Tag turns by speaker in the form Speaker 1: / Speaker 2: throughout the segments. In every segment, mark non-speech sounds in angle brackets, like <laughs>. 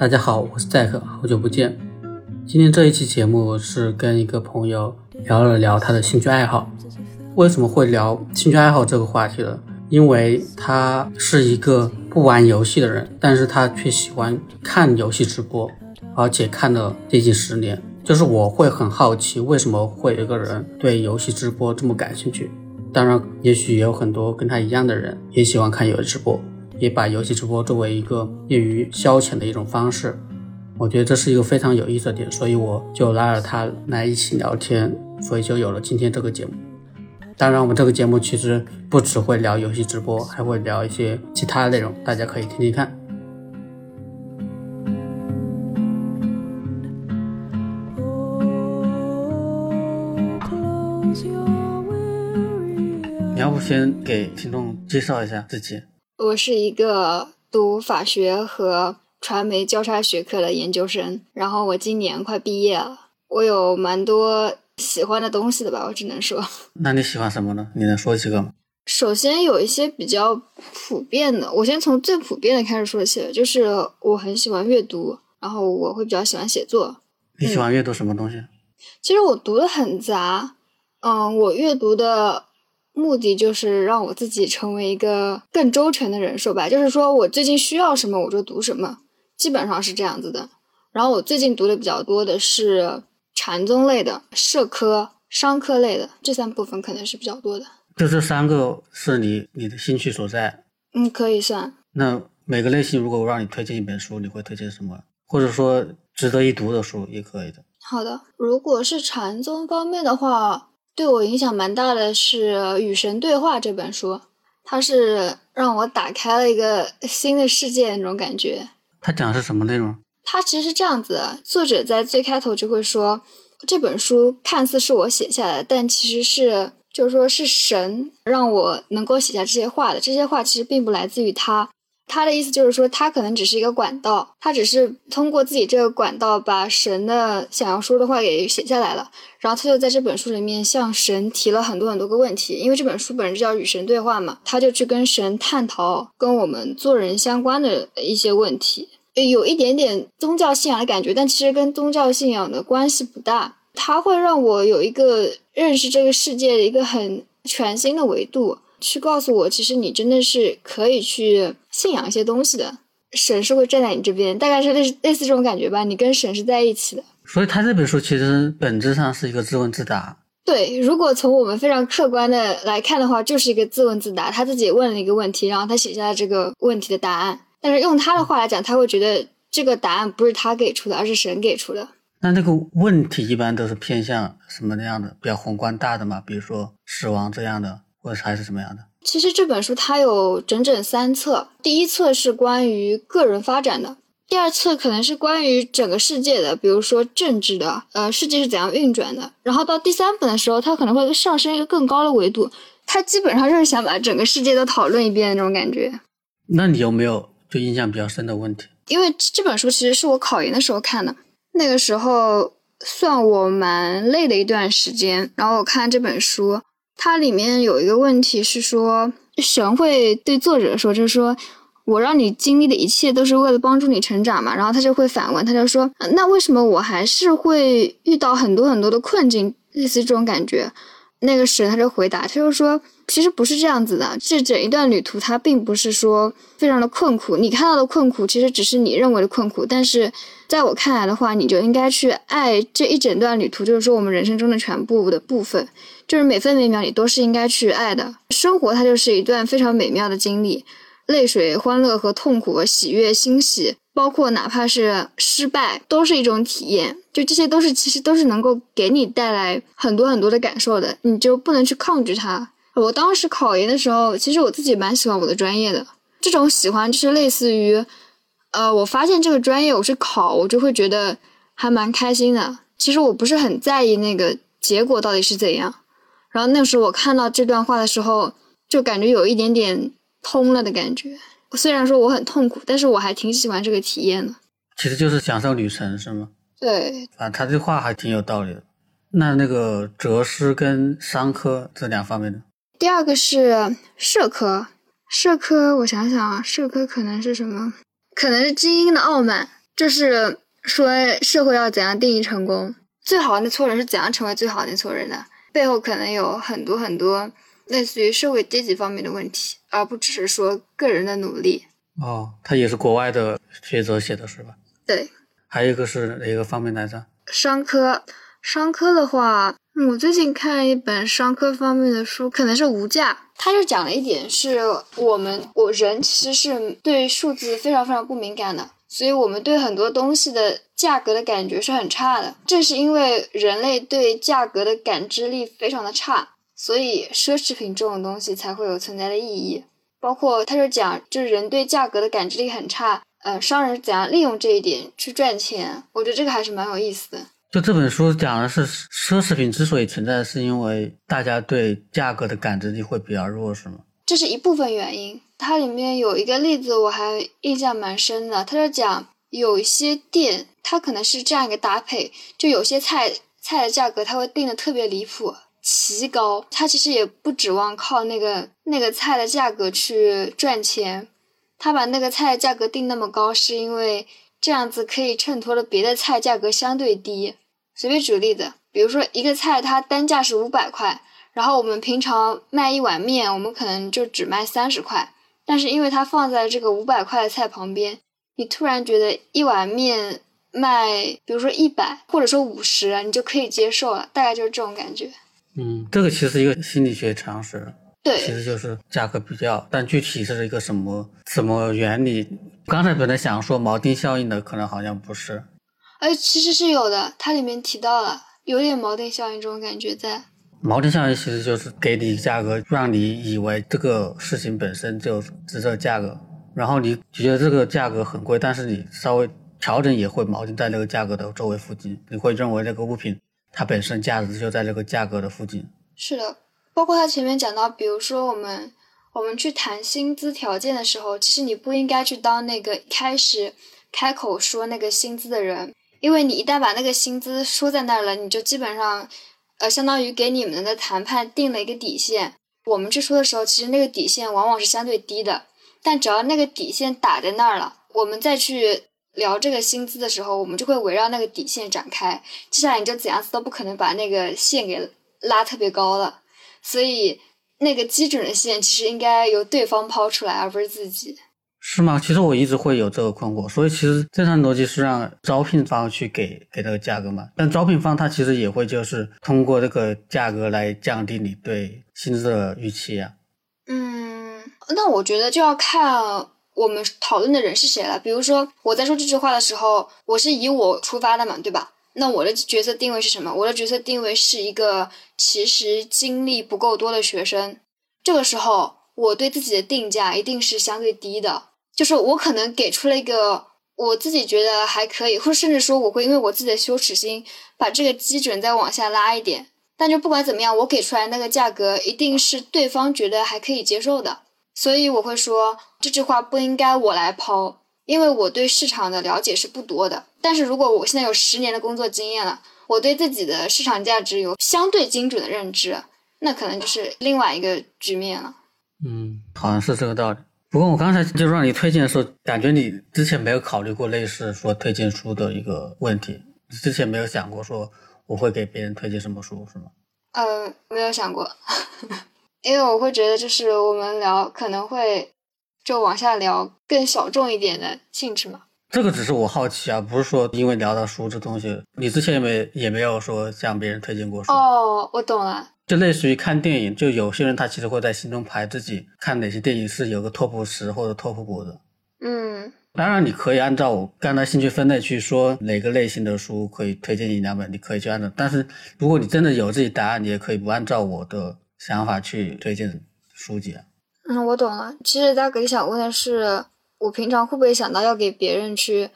Speaker 1: 大家好，我是 Jack，好久不见。今天这一期节目是跟一个朋友聊了聊他的兴趣爱好。为什么会聊兴趣爱好这个话题呢？因为他是一个不玩游戏的人，但是他却喜欢看游戏直播，而且看了接近十年。就是我会很好奇，为什么会有个人对游戏直播这么感兴趣？当然，也许也有很多跟他一样的人也喜欢看游戏直播。也把游戏直播作为一个业余消遣的一种方式，我觉得这是一个非常有意思的点，所以我就拉着他来一起聊天，所以就有了今天这个节目。当然，我们这个节目其实不只会聊游戏直播，还会聊一些其他的内容，大家可以听听看。你要不先给听众介绍一下自己？
Speaker 2: 我是一个读法学和传媒交叉学科的研究生，然后我今年快毕业了。我有蛮多喜欢的东西的吧，我只能说。<laughs>
Speaker 1: 那你喜欢什么呢？你能说几个吗？
Speaker 2: 首先有一些比较普遍的，我先从最普遍的开始说起，就是我很喜欢阅读，然后我会比较喜欢写作。
Speaker 1: 你喜欢阅读什么东西？
Speaker 2: 其实我读的很杂，嗯，我阅读的。目的就是让我自己成为一个更周全的人，说白就是说我最近需要什么我就读什么，基本上是这样子的。然后我最近读的比较多的是禅宗类的、社科、商科类的这三部分可能是比较多的。
Speaker 1: 就这三个是你你的兴趣所在？
Speaker 2: 嗯，可以算。
Speaker 1: 那每个类型如果我让你推荐一本书，你会推荐什么？或者说值得一读的书也可以的。
Speaker 2: 好的，如果是禅宗方面的话。对我影响蛮大的是《与神对话》这本书，它是让我打开了一个 <laughs> 新的世界那种感觉。
Speaker 1: 它讲的是什么内容？
Speaker 2: 它其实是这样子的：作者在最开头就会说，这本书看似是我写下来，但其实是就是说是神让我能够写下这些话的。这些话其实并不来自于他。他的意思就是说，他可能只是一个管道，他只是通过自己这个管道把神的想要说的话给写下来了，然后他就在这本书里面向神提了很多很多个问题，因为这本书本身就叫与神对话嘛，他就去跟神探讨跟我们做人相关的一些问题，有一点点宗教信仰的感觉，但其实跟宗教信仰的关系不大，它会让我有一个认识这个世界的一个很全新的维度。去告诉我，其实你真的是可以去信仰一些东西的，神是会站在你这边，大概是类似类似这种感觉吧。你跟神是在一起的，
Speaker 1: 所以他这本书其实本质上是一个自问自答。
Speaker 2: 对，如果从我们非常客观的来看的话，就是一个自问自答。他自己问了一个问题，然后他写下了这个问题的答案。但是用他的话来讲，他会觉得这个答案不是他给出的，而是神给出的。
Speaker 1: 那这个问题一般都是偏向什么那样的，比较宏观大的嘛？比如说死亡这样的。或者还是什么样的？
Speaker 2: 其实这本书它有整整三册，第一册是关于个人发展的，第二册可能是关于整个世界的，比如说政治的，呃，世界是怎样运转的。然后到第三本的时候，它可能会上升一个更高的维度，它基本上就是想把整个世界都讨论一遍的那种感觉。
Speaker 1: 那你有没有就印象比较深的问题？
Speaker 2: 因为这本书其实是我考研的时候看的，那个时候算我蛮累的一段时间，然后我看这本书。它里面有一个问题是说，神会对作者说，就是说我让你经历的一切都是为了帮助你成长嘛。然后他就会反问，他就说，那为什么我还是会遇到很多很多的困境，类似这种感觉？那个神他就回答，他就说，其实不是这样子的，这整一段旅途它并不是说非常的困苦，你看到的困苦其实只是你认为的困苦，但是在我看来的话，你就应该去爱这一整段旅途，就是说我们人生中的全部的部分。就是每分每秒你都是应该去爱的，生活它就是一段非常美妙的经历，泪水、欢乐和痛苦、喜悦、欣喜，包括哪怕是失败，都是一种体验。就这些都是其实都是能够给你带来很多很多的感受的，你就不能去抗拒它。我当时考研的时候，其实我自己蛮喜欢我的专业的，这种喜欢就是类似于，呃，我发现这个专业我是考，我就会觉得还蛮开心的。其实我不是很在意那个结果到底是怎样。然后那时候我看到这段话的时候，就感觉有一点点通了的感觉。虽然说我很痛苦，但是我还挺喜欢这个体验的。
Speaker 1: 其实就是享受旅程，是吗？
Speaker 2: 对。
Speaker 1: 啊，他这话还挺有道理的。那那个哲师跟商科这两方面的，
Speaker 2: 第二个是社科。社科，我想想啊，社科可能是什么？可能是精英的傲慢。就是说社会要怎样定义成功，最好的那撮人是怎样成为最好的那撮人的，背后可能有很多很多类似于社会阶级方面的问题，而不只是说个人的努力。
Speaker 1: 哦，他也是国外的学者写的是吧？
Speaker 2: 对，
Speaker 1: 还有一个是哪个方面来着？
Speaker 2: 商科，商科的话，我最近看了一本商科方面的书，可能是无价。他就讲了一点，是我们我人其实是对数字非常非常不敏感的，所以我们对很多东西的价格的感觉是很差的。正是因为人类对价格的感知力非常的差，所以奢侈品这种东西才会有存在的意义。包括他就讲，就是人对价格的感知力很差。呃，商人怎样利用这一点去赚钱？我觉得这个还是蛮有意思的。
Speaker 1: 就这本书讲的是奢侈品之所以存在，是因为大家对价格的感知力会比较弱，是吗？
Speaker 2: 这是一部分原因。它里面有一个例子，我还印象蛮深的。他就讲有一些店，它可能是这样一个搭配：就有些菜菜的价格，它会定的特别离谱、奇高。它其实也不指望靠那个那个菜的价格去赚钱。他把那个菜价格定那么高，是因为这样子可以衬托了别的菜价格相对低。随便举个例子，比如说一个菜它单价是五百块，然后我们平常卖一碗面，我们可能就只卖三十块，但是因为它放在这个五百块的菜旁边，你突然觉得一碗面卖，比如说一百或者说五十，你就可以接受了，大概就是这种感觉。
Speaker 1: 嗯，这个其实一个心理学常识。
Speaker 2: 对，
Speaker 1: 其实就是价格比较，但具体是一个什么什么原理？刚才本来想说锚定效应的，可能好像不是。
Speaker 2: 哎，其实是有的，它里面提到了有点锚定效应这种感觉在。
Speaker 1: 锚定效应其实就是给你价格，让你以为这个事情本身就值这个价格，然后你觉得这个价格很贵，但是你稍微调整也会锚定在那个价格的周围附近，你会认为这个物品它本身价值就在这个价格的附近。
Speaker 2: 是的。包括他前面讲到，比如说我们我们去谈薪资条件的时候，其实你不应该去当那个开始开口说那个薪资的人，因为你一旦把那个薪资说在那儿了，你就基本上呃相当于给你们的谈判定了一个底线。我们去说的时候，其实那个底线往往是相对低的，但只要那个底线打在那儿了，我们再去聊这个薪资的时候，我们就会围绕那个底线展开。接下来你就怎样子都不可能把那个线给拉特别高了。所以，那个基准的线其实应该由对方抛出来，而不是自己。
Speaker 1: 是吗？其实我一直会有这个困惑。所以，其实正常逻辑是让招聘方去给给这个价格嘛。但招聘方他其实也会就是通过这个价格来降低你对薪资的预期啊。
Speaker 2: 嗯，那我觉得就要看我们讨论的人是谁了。比如说，我在说这句话的时候，我是以我出发的嘛，对吧？那我的角色定位是什么？我的角色定位是一个其实经历不够多的学生。这个时候，我对自己的定价一定是相对低的，就是我可能给出了一个我自己觉得还可以，或者甚至说我会因为我自己的羞耻心把这个基准再往下拉一点。但就不管怎么样，我给出来那个价格一定是对方觉得还可以接受的。所以我会说这句话不应该我来抛。因为我对市场的了解是不多的，但是如果我现在有十年的工作经验了，我对自己的市场价值有相对精准的认知，那可能就是另外一个局面了。
Speaker 1: 嗯，好像是这个道理。不过我刚才就让你推荐的时候，感觉你之前没有考虑过类似说推荐书的一个问题，之前没有想过说我会给别人推荐什么书，是吗？
Speaker 2: 呃，没有想过，<laughs> 因为我会觉得就是我们聊可能会。就往下聊更小众一点的性质嘛？
Speaker 1: 这个只是我好奇啊，不是说因为聊到书这东西，你之前也没也没有说向别人推荐过书。
Speaker 2: 哦，我懂了，
Speaker 1: 就类似于看电影，就有些人他其实会在心中排自己看哪些电影是有个 top 十或者 top 五的。
Speaker 2: 嗯，
Speaker 1: 当然你可以按照我刚才兴趣分类去说哪个类型的书可以推荐一两本，你可以去按照。但是如果你真的有自己答案，你也可以不按照我的想法去推荐书籍啊。
Speaker 2: 嗯，我懂了。其实大哥想问的是，我平常会不会想到要给别人去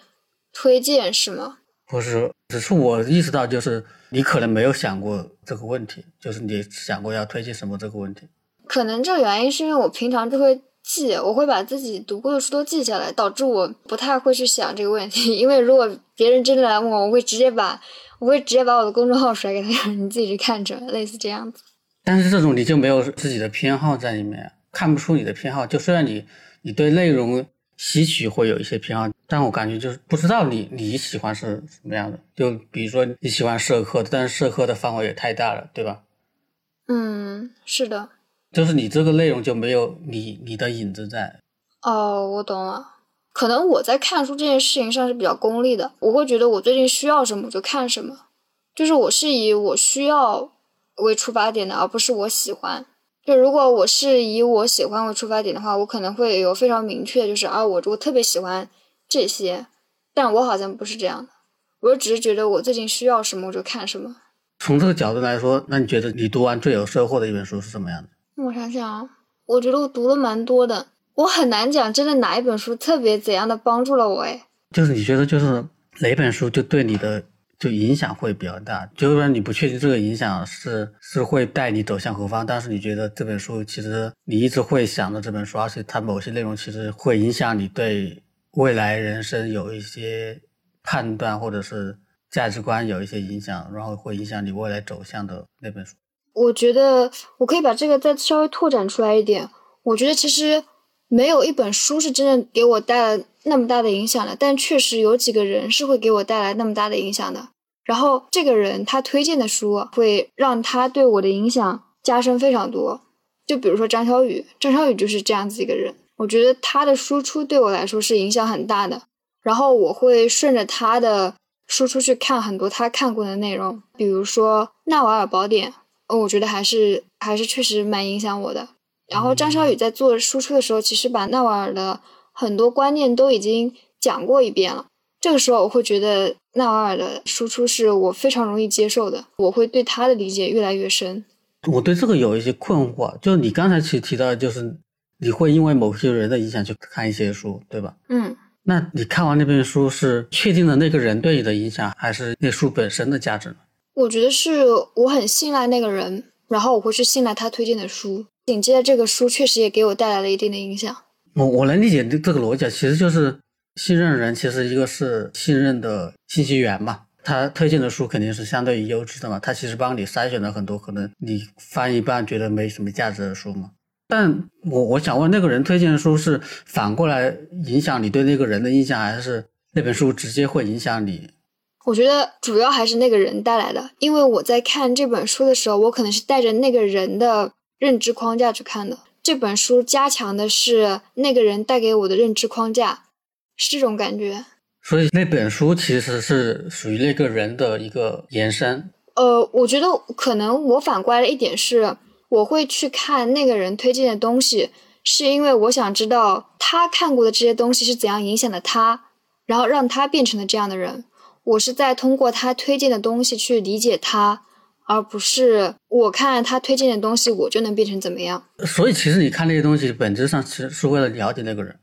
Speaker 2: 推荐，是吗？
Speaker 1: 不是，只是我意识到，就是你可能没有想过这个问题，就是你想过要推荐什么这个问题。
Speaker 2: 可能这个原因是因为我平常就会记，我会把自己读过的书都记下来，导致我不太会去想这个问题。<laughs> 因为如果别人真的来问我，我会直接把我会直接把我的公众号甩给他，<laughs> 你自己去看着，类似这样子。
Speaker 1: 但是这种你就没有自己的偏好在里面。看不出你的偏好，就虽然你你对内容吸取会有一些偏好，但我感觉就是不知道你你喜欢是什么样的。就比如说你喜欢社科，但是社科的范围也太大了，对吧？
Speaker 2: 嗯，是的。
Speaker 1: 就是你这个内容就没有你你的影子在。
Speaker 2: 哦，我懂了。可能我在看书这件事情上是比较功利的，我会觉得我最近需要什么我就看什么，就是我是以我需要为出发点的，而不是我喜欢。就如果我是以我喜欢为出发点的话，我可能会有非常明确，就是啊，我我特别喜欢这些，但我好像不是这样的，我只是觉得我最近需要什么我就看什么。
Speaker 1: 从这个角度来说，那你觉得你读完最有收获的一本书是什么样的？
Speaker 2: 我想想啊，我觉得我读了蛮多的。我很难讲，真的哪一本书特别怎样的帮助了我哎？
Speaker 1: 就是你觉得就是哪本书就对你的就影响会比较大？就是说你不确定这个影响是是会带你走向何方，但是你觉得这本书其实你一直会想着这本书，而且它某些内容其实会影响你对未来人生有一些判断或者是价值观有一些影响，然后会影响你未来走向的那本书。
Speaker 2: 我觉得我可以把这个再稍微拓展出来一点。我觉得其实。没有一本书是真正给我带来那么大的影响的，但确实有几个人是会给我带来那么大的影响的。然后这个人他推荐的书会让他对我的影响加深非常多。就比如说张小雨，张小雨就是这样子一个人。我觉得他的输出对我来说是影响很大的。然后我会顺着他的输出去看很多他看过的内容，比如说《纳瓦尔宝典》，我觉得还是还是确实蛮影响我的。然后张小雨在做输出的时候，其实把纳瓦尔的很多观念都已经讲过一遍了。这个时候，我会觉得纳瓦尔的输出是我非常容易接受的，我会对他的理解越来越深。
Speaker 1: 我对这个有一些困惑，就是你刚才其实提到，就是你会因为某些人的影响去看一些书，对吧？
Speaker 2: 嗯。
Speaker 1: 那你看完那本书是确定了那个人对你的影响，还是那书本身的价值呢？
Speaker 2: 我觉得是我很信赖那个人，然后我会去信赖他推荐的书。紧接着，这个书确实也给我带来了一定的影响。
Speaker 1: 我我能理解这这个逻辑，其实就是信任人，其实一个是信任的信息源嘛。他推荐的书肯定是相对于优质的嘛。他其实帮你筛选了很多可能你翻一半觉得没什么价值的书嘛。但我我想问，那个人推荐的书是反过来影响你对那个人的印象，还是那本书直接会影响你？
Speaker 2: 我觉得主要还是那个人带来的，因为我在看这本书的时候，我可能是带着那个人的。认知框架去看的这本书，加强的是那个人带给我的认知框架，是这种感觉。
Speaker 1: 所以那本书其实是属于那个人的一个延伸。
Speaker 2: 呃，我觉得可能我反过来的一点是，我会去看那个人推荐的东西，是因为我想知道他看过的这些东西是怎样影响的他，然后让他变成了这样的人。我是在通过他推荐的东西去理解他。而不是我看他推荐的东西，我就能变成怎么样？
Speaker 1: 所以其实你看那些东西，本质上其实是为了了解那个人，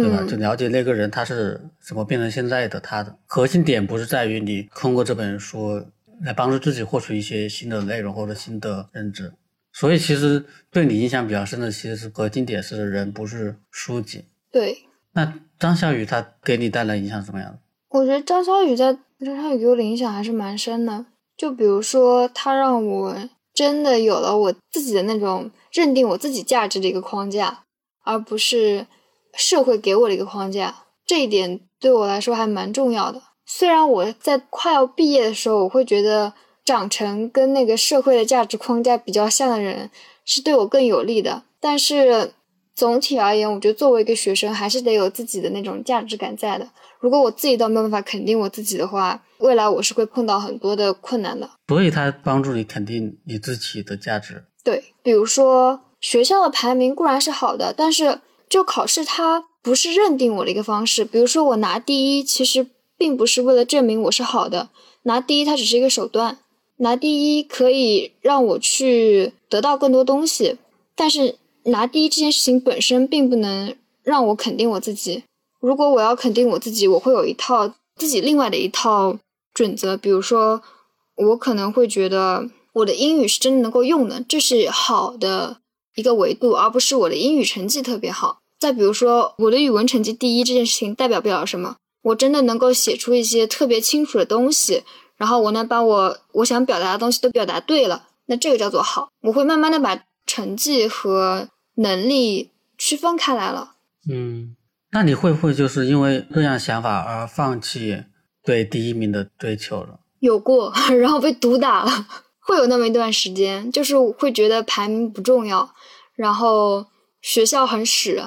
Speaker 1: 对吧？就了解那个人他是怎么变成现在的他的。核心点不是在于你通过这本书来帮助自己获取一些新的内容或者新的认知。所以其实对你印象比较深的，其实是核心点是人，不是书籍。
Speaker 2: 对。
Speaker 1: 那张小雨他给你带来影响是什么样的？
Speaker 2: 我觉得张小雨在张小雨给我的影响还是蛮深的。就比如说，他让我真的有了我自己的那种认定我自己价值的一个框架，而不是社会给我的一个框架。这一点对我来说还蛮重要的。虽然我在快要毕业的时候，我会觉得长成跟那个社会的价值框架比较像的人是对我更有利的，但是。总体而言，我觉得作为一个学生，还是得有自己的那种价值感在的。如果我自己都没有办法肯定我自己的话，未来我是会碰到很多的困难的。
Speaker 1: 所以，他帮助你肯定你自己的价值。
Speaker 2: 对，比如说学校的排名固然是好的，但是就考试它不是认定我的一个方式。比如说我拿第一，其实并不是为了证明我是好的，拿第一它只是一个手段，拿第一可以让我去得到更多东西，但是。拿第一这件事情本身并不能让我肯定我自己。如果我要肯定我自己，我会有一套自己另外的一套准则。比如说，我可能会觉得我的英语是真的能够用的，这是好的一个维度，而不是我的英语成绩特别好。再比如说，我的语文成绩第一这件事情代表不了什么。我真的能够写出一些特别清楚的东西，然后我能把我我想表达的东西都表达对了，那这个叫做好。我会慢慢的把成绩和能力区分开来了。
Speaker 1: 嗯，那你会不会就是因为这样想法而放弃对第一名的追求了？
Speaker 2: 有过，<laughs> 然后被毒打了，会有那么一段时间，就是会觉得排名不重要，然后学校很屎，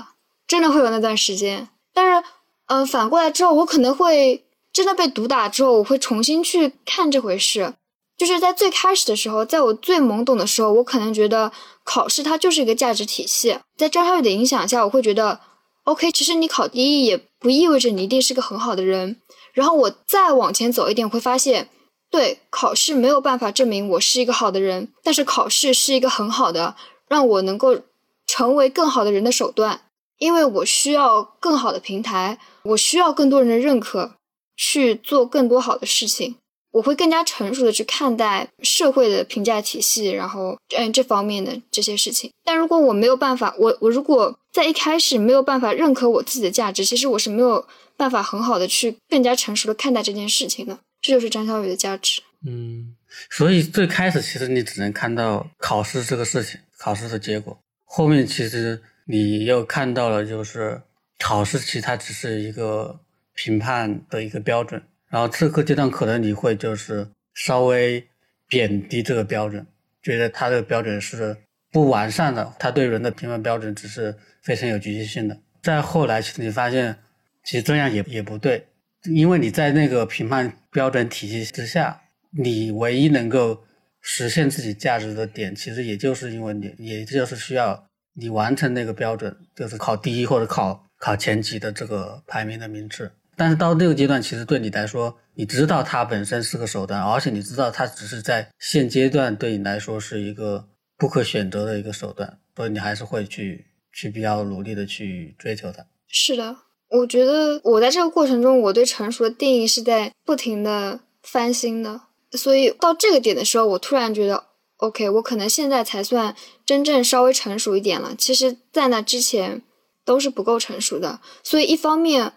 Speaker 2: 真的会有那段时间。但是，嗯，反过来之后，我可能会真的被毒打之后，我会重新去看这回事。就是在最开始的时候，在我最懵懂的时候，我可能觉得考试它就是一个价值体系。在张小雨的影响下，我会觉得，OK，其实你考第一也不意味着你一定是个很好的人。然后我再往前走一点，会发现，对，考试没有办法证明我是一个好的人，但是考试是一个很好的让我能够成为更好的人的手段，因为我需要更好的平台，我需要更多人的认可，去做更多好的事情。我会更加成熟的去看待社会的评价体系，然后嗯这方面的这些事情。但如果我没有办法，我我如果在一开始没有办法认可我自己的价值，其实我是没有办法很好的去更加成熟的看待这件事情的。这就是张小雨的价值。
Speaker 1: 嗯，所以最开始其实你只能看到考试这个事情，考试的结果。后面其实你又看到了，就是考试其实它只是一个评判的一个标准。然后这个阶段可能你会就是稍微贬低这个标准，觉得他这个标准是不完善的，他对人的评判标准只是非常有局限性的。再后来，其实你发现，其实这样也也不对，因为你在那个评判标准体系之下，你唯一能够实现自己价值的点，其实也就是因为你，也就是需要你完成那个标准，就是考第一或者考考前几的这个排名的名次。但是到这个阶段，其实对你来说，你知道它本身是个手段，而且你知道它只是在现阶段对你来说是一个不可选择的一个手段，所以你还是会去去比较努力的去追求它。
Speaker 2: 是的，我觉得我在这个过程中，我对成熟的定义是在不停的翻新的，所以到这个点的时候，我突然觉得，OK，我可能现在才算真正稍微成熟一点了。其实，在那之前都是不够成熟的，所以一方面。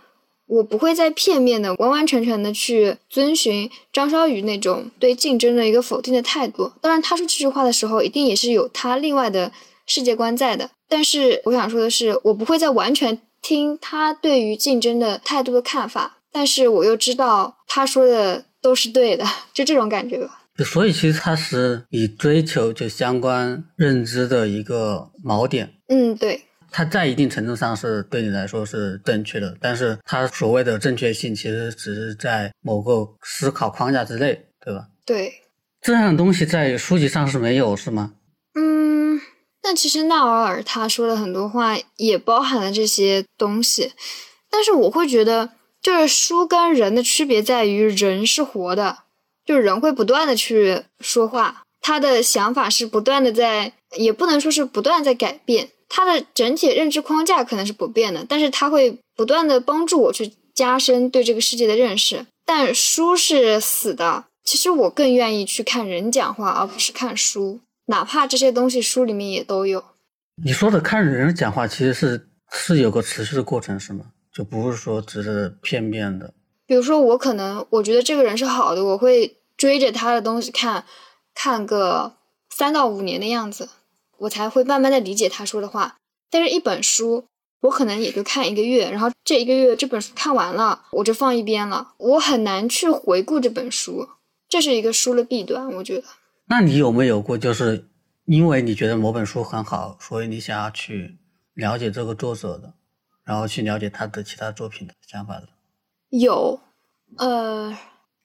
Speaker 2: 我不会再片面的、完完全全的去遵循张小雨那种对竞争的一个否定的态度。当然，他说这句话的时候，一定也是有他另外的世界观在的。但是，我想说的是，我不会再完全听他对于竞争的态度的看法。但是，我又知道他说的都是对的，就这种感觉吧。
Speaker 1: 所以，其实它是以追求就相关认知的一个锚点。
Speaker 2: 嗯，对。
Speaker 1: 它在一定程度上是对你来说是正确的，但是它所谓的正确性其实只是在某个思考框架之内，对吧？
Speaker 2: 对，
Speaker 1: 这样的东西在书籍上是没有，是吗？
Speaker 2: 嗯，但其实纳瓦尔他说的很多话也包含了这些东西，但是我会觉得，就是书跟人的区别在于，人是活的，就是人会不断的去说话，他的想法是不断的在，也不能说是不断在改变。他的整体认知框架可能是不变的，但是他会不断的帮助我去加深对这个世界的认识。但书是死的，其实我更愿意去看人讲话，而不是看书，哪怕这些东西书里面也都有。
Speaker 1: 你说的看人讲话，其实是是有个持续的过程，是吗？就不是说只是片面的。
Speaker 2: 比如说，我可能我觉得这个人是好的，我会追着他的东西看，看个三到五年的样子。我才会慢慢的理解他说的话，但是一本书，我可能也就看一个月，然后这一个月这本书看完了，我就放一边了，我很难去回顾这本书，这是一个书的弊端，我觉得。
Speaker 1: 那你有没有过，就是因为你觉得某本书很好，所以你想要去了解这个作者的，然后去了解他的其他作品的想法的？
Speaker 2: 有，呃，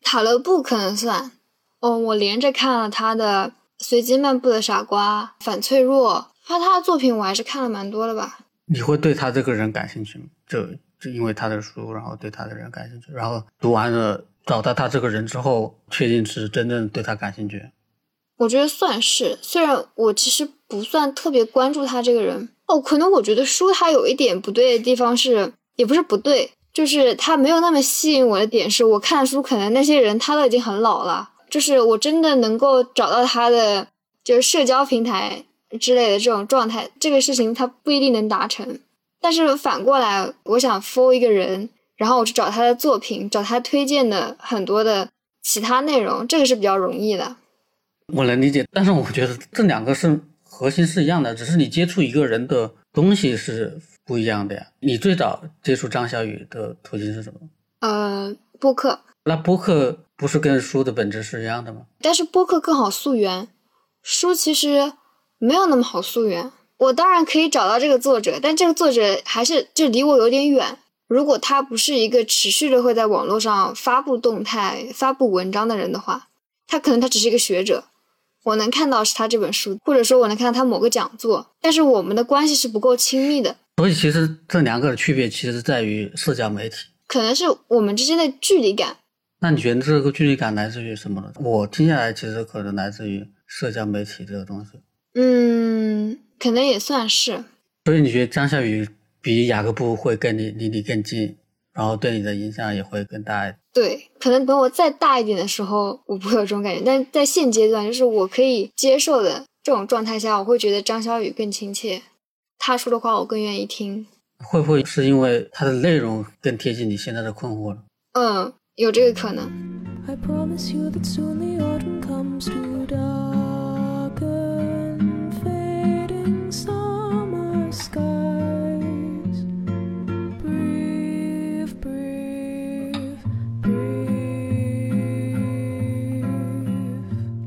Speaker 2: 塔勒布可能算，哦，我连着看了他的。随机漫步的傻瓜，反脆弱，他他的作品我还是看了蛮多的吧。
Speaker 1: 你会对他这个人感兴趣吗？就就因为他的书，然后对他的人感兴趣，然后读完了找到他这个人之后，确定是真正对他感兴趣。
Speaker 2: 我觉得算是，虽然我其实不算特别关注他这个人哦。可能我觉得书它有一点不对的地方是，也不是不对，就是他没有那么吸引我的点是，我看书可能那些人他都已经很老了。就是我真的能够找到他的，就是社交平台之类的这种状态，这个事情他不一定能达成。但是反过来，我想 follow 一个人，然后我去找他的作品，找他推荐的很多的其他内容，这个是比较容易的。
Speaker 1: 我能理解，但是我觉得这两个是核心是一样的，只是你接触一个人的东西是不一样的呀。你最早接触张小雨的途径是什么？
Speaker 2: 呃，播客，
Speaker 1: 那播客不是跟书的本质是一样的吗？
Speaker 2: 但是播客更好溯源，书其实没有那么好溯源。我当然可以找到这个作者，但这个作者还是就离我有点远。如果他不是一个持续的会在网络上发布动态、发布文章的人的话，他可能他只是一个学者，我能看到是他这本书，或者说我能看到他某个讲座，但是我们的关系是不够亲密的。
Speaker 1: 所以其实这两个的区别其实在于社交媒体，
Speaker 2: 可能是我们之间的距离感。
Speaker 1: 那你觉得这个距离感来自于什么呢？我听下来其实可能来自于社交媒体这个东西。
Speaker 2: 嗯，可能也算是。
Speaker 1: 所以你觉得张小雨？比雅各布会跟你离你更近，然后对你的影响也会更大。
Speaker 2: 对，可能等我再大一点的时候，我不会有这种感觉，但在现阶段，就是我可以接受的这种状态下，我会觉得张小雨更亲切，他说的话我更愿意听。
Speaker 1: 会不会是因为他的内容更贴近你现在的困惑了？
Speaker 2: 嗯，有这个可能。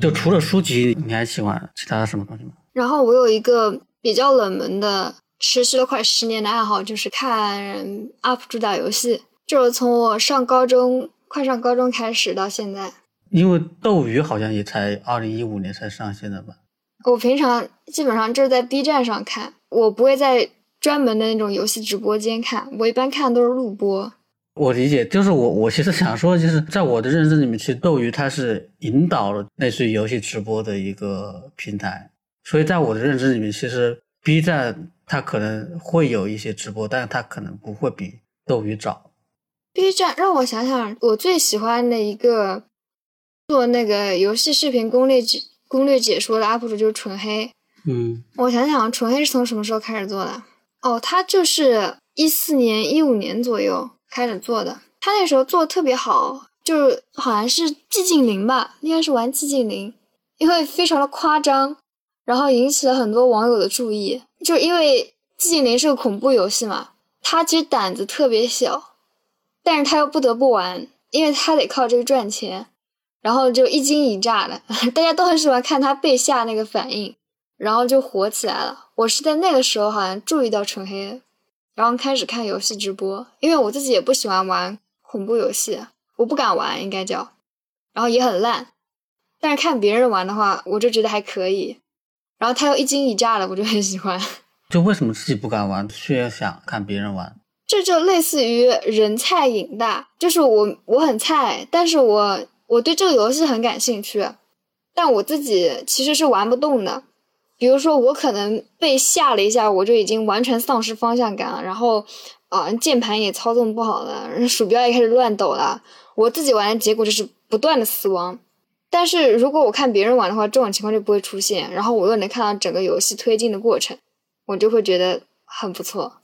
Speaker 1: 就除了书籍，你还喜欢其他的什么东西吗？
Speaker 2: 然后我有一个比较冷门的，持续了快十年的爱好，就是看 UP 主打游戏。就是从我上高中，快上高中开始到现在。
Speaker 1: 因为斗鱼好像也才二零一五年才上线的吧？
Speaker 2: 我平常基本上就是在 B 站上看，我不会在专门的那种游戏直播间看，我一般看都是录播。
Speaker 1: 我理解，就是我我其实想说，就是在我的认知里面，其实斗鱼它是引导了类似于游戏直播的一个平台，所以在我的认知里面，其实 B 站它可能会有一些直播，但是它可能不会比斗鱼早。
Speaker 2: B 站让我想想，我最喜欢的一个做那个游戏视频攻略解攻略解说的 UP 主就是纯黑。
Speaker 1: 嗯，
Speaker 2: 我想想，纯黑是从什么时候开始做的？哦，他就是一四年、一五年左右。开始做的，他那时候做的特别好，就是好像是寂静岭吧，应该是玩寂静岭，因为非常的夸张，然后引起了很多网友的注意。就因为寂静岭是个恐怖游戏嘛，他其实胆子特别小，但是他又不得不玩，因为他得靠这个赚钱，然后就一惊一乍的，<laughs> 大家都很喜欢看他被吓那个反应，然后就火起来了。我是在那个时候好像注意到纯黑的。然后开始看游戏直播，因为我自己也不喜欢玩恐怖游戏，我不敢玩，应该叫，然后也很烂。但是看别人玩的话，我就觉得还可以。然后他又一惊一乍的，我就很喜欢。<laughs>
Speaker 1: 就为什么自己不敢玩，却想看别人玩？
Speaker 2: 这就类似于人菜瘾大，就是我我很菜，但是我我对这个游戏很感兴趣，但我自己其实是玩不动的。比如说，我可能被吓了一下，我就已经完全丧失方向感了，然后，啊，键盘也操纵不好了，<laughs> 鼠标也开始乱抖了。我自己玩的结果就是不断的死亡。但是如果我看别人玩的话，这种情况就不会出现，然后我又能看到整个游戏推进的过程，我就会觉得很不错。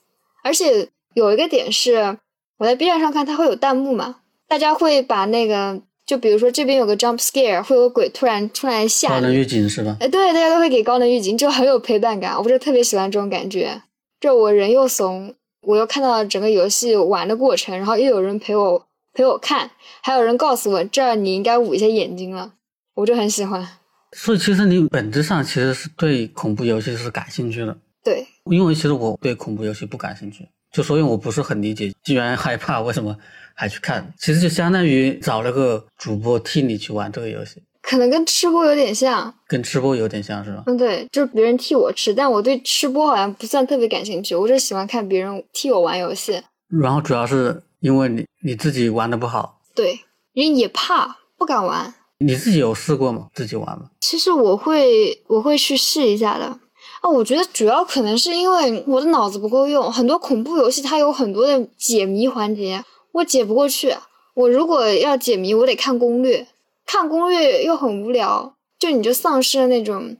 Speaker 2: 而且有一个点是，我在 B 站上看，它会有弹幕嘛，大家会把那个。就比如说这边有个 jump scare，会有鬼突然突然吓你。
Speaker 1: 高能预警是吧？
Speaker 2: 哎，对，大家都会给高能预警，就很有陪伴感。我不是特别喜欢这种感觉，就我人又怂，我又看到整个游戏玩的过程，然后又有人陪我陪我看，还有人告诉我这儿你应该捂一下眼睛了，我就很喜欢。
Speaker 1: 所以其实你本质上其实是对恐怖游戏是感兴趣的。
Speaker 2: 对，
Speaker 1: 因为其实我对恐怖游戏不感兴趣，就所以我不是很理解，既然害怕为什么？还去看，其实就相当于找了个主播替你去玩这个游戏，
Speaker 2: 可能跟吃播有点像，
Speaker 1: 跟吃播有点像是吧？
Speaker 2: 嗯，对，就是别人替我吃，但我对吃播好像不算特别感兴趣，我就喜欢看别人替我玩游戏。
Speaker 1: 然后主要是因为你你自己玩的不好，
Speaker 2: 对，因为也怕不敢玩。
Speaker 1: 你自己有试过吗？自己玩吗？
Speaker 2: 其实我会我会去试一下的。啊，我觉得主要可能是因为我的脑子不够用，很多恐怖游戏它有很多的解谜环节。我解不过去，我如果要解谜，我得看攻略，看攻略又很无聊，就你就丧失了那种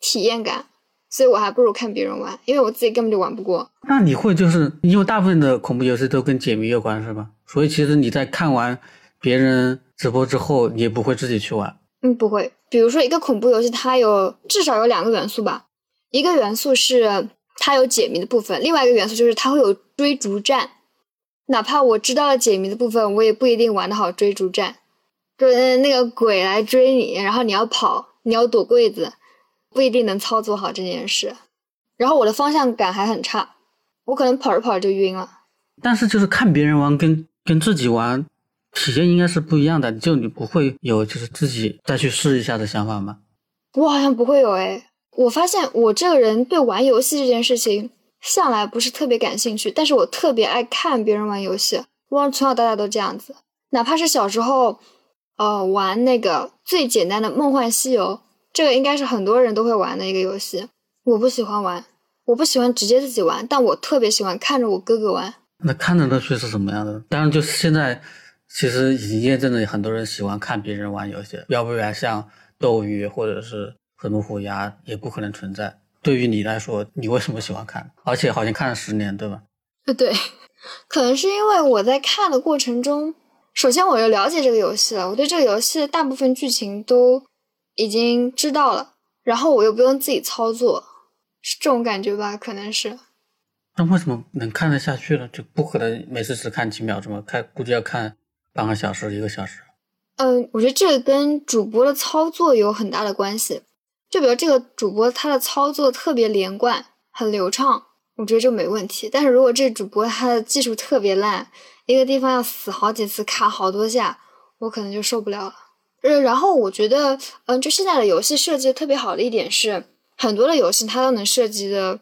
Speaker 2: 体验感，所以我还不如看别人玩，因为我自己根本就玩不过。
Speaker 1: 那你会就是因为大部分的恐怖游戏都跟解谜有关，是吧？所以其实你在看完别人直播之后，你也不会自己去玩。
Speaker 2: 嗯，不会。比如说一个恐怖游戏，它有至少有两个元素吧，一个元素是它有解谜的部分；另外一个元素就是它会有追逐战，哪怕我知道了解谜的部分，我也不一定玩得好追逐战。就是那个鬼来追你，然后你要跑，你要躲柜子，不一定能操作好这件事。然后我的方向感还很差，我可能跑着跑着就晕了。
Speaker 1: 但是就是看别人玩跟跟自己玩，体验应该是不一样的。就你不会有就是自己再去试一下的想法吗？
Speaker 2: 我好像不会有哎。我发现我这个人对玩游戏这件事情向来不是特别感兴趣，但是我特别爱看别人玩游戏。我从小到大都这样子，哪怕是小时候。呃，玩那个最简单的《梦幻西游》，这个应该是很多人都会玩的一个游戏。我不喜欢玩，我不喜欢直接自己玩，但我特别喜欢看着我哥哥玩。
Speaker 1: 那看着乐趣是什么样的？当然，就是现在其实已经验证了，很多人喜欢看别人玩游戏，要不然像斗鱼或者是和龙虎牙也不可能存在。对于你来说，你为什么喜欢看？而且好像看了十年，对吧？
Speaker 2: 呃，对，<laughs> 可能是因为我在看的过程中。首先，我就了解这个游戏了。我对这个游戏的大部分剧情都已经知道了，然后我又不用自己操作，是这种感觉吧？可能是。
Speaker 1: 那为什么能看得下去呢？就不可能每次只看几秒钟看估计要看半个小时、一个小时。
Speaker 2: 嗯，我觉得这跟主播的操作有很大的关系。就比如这个主播他的操作特别连贯、很流畅，我觉得就没问题。但是如果这主播他的技术特别烂，一个地方要死好几次，卡好多下，我可能就受不了了。呃，然后我觉得，嗯，就现在的游戏设计特别好的一点是，很多的游戏它都能设计的，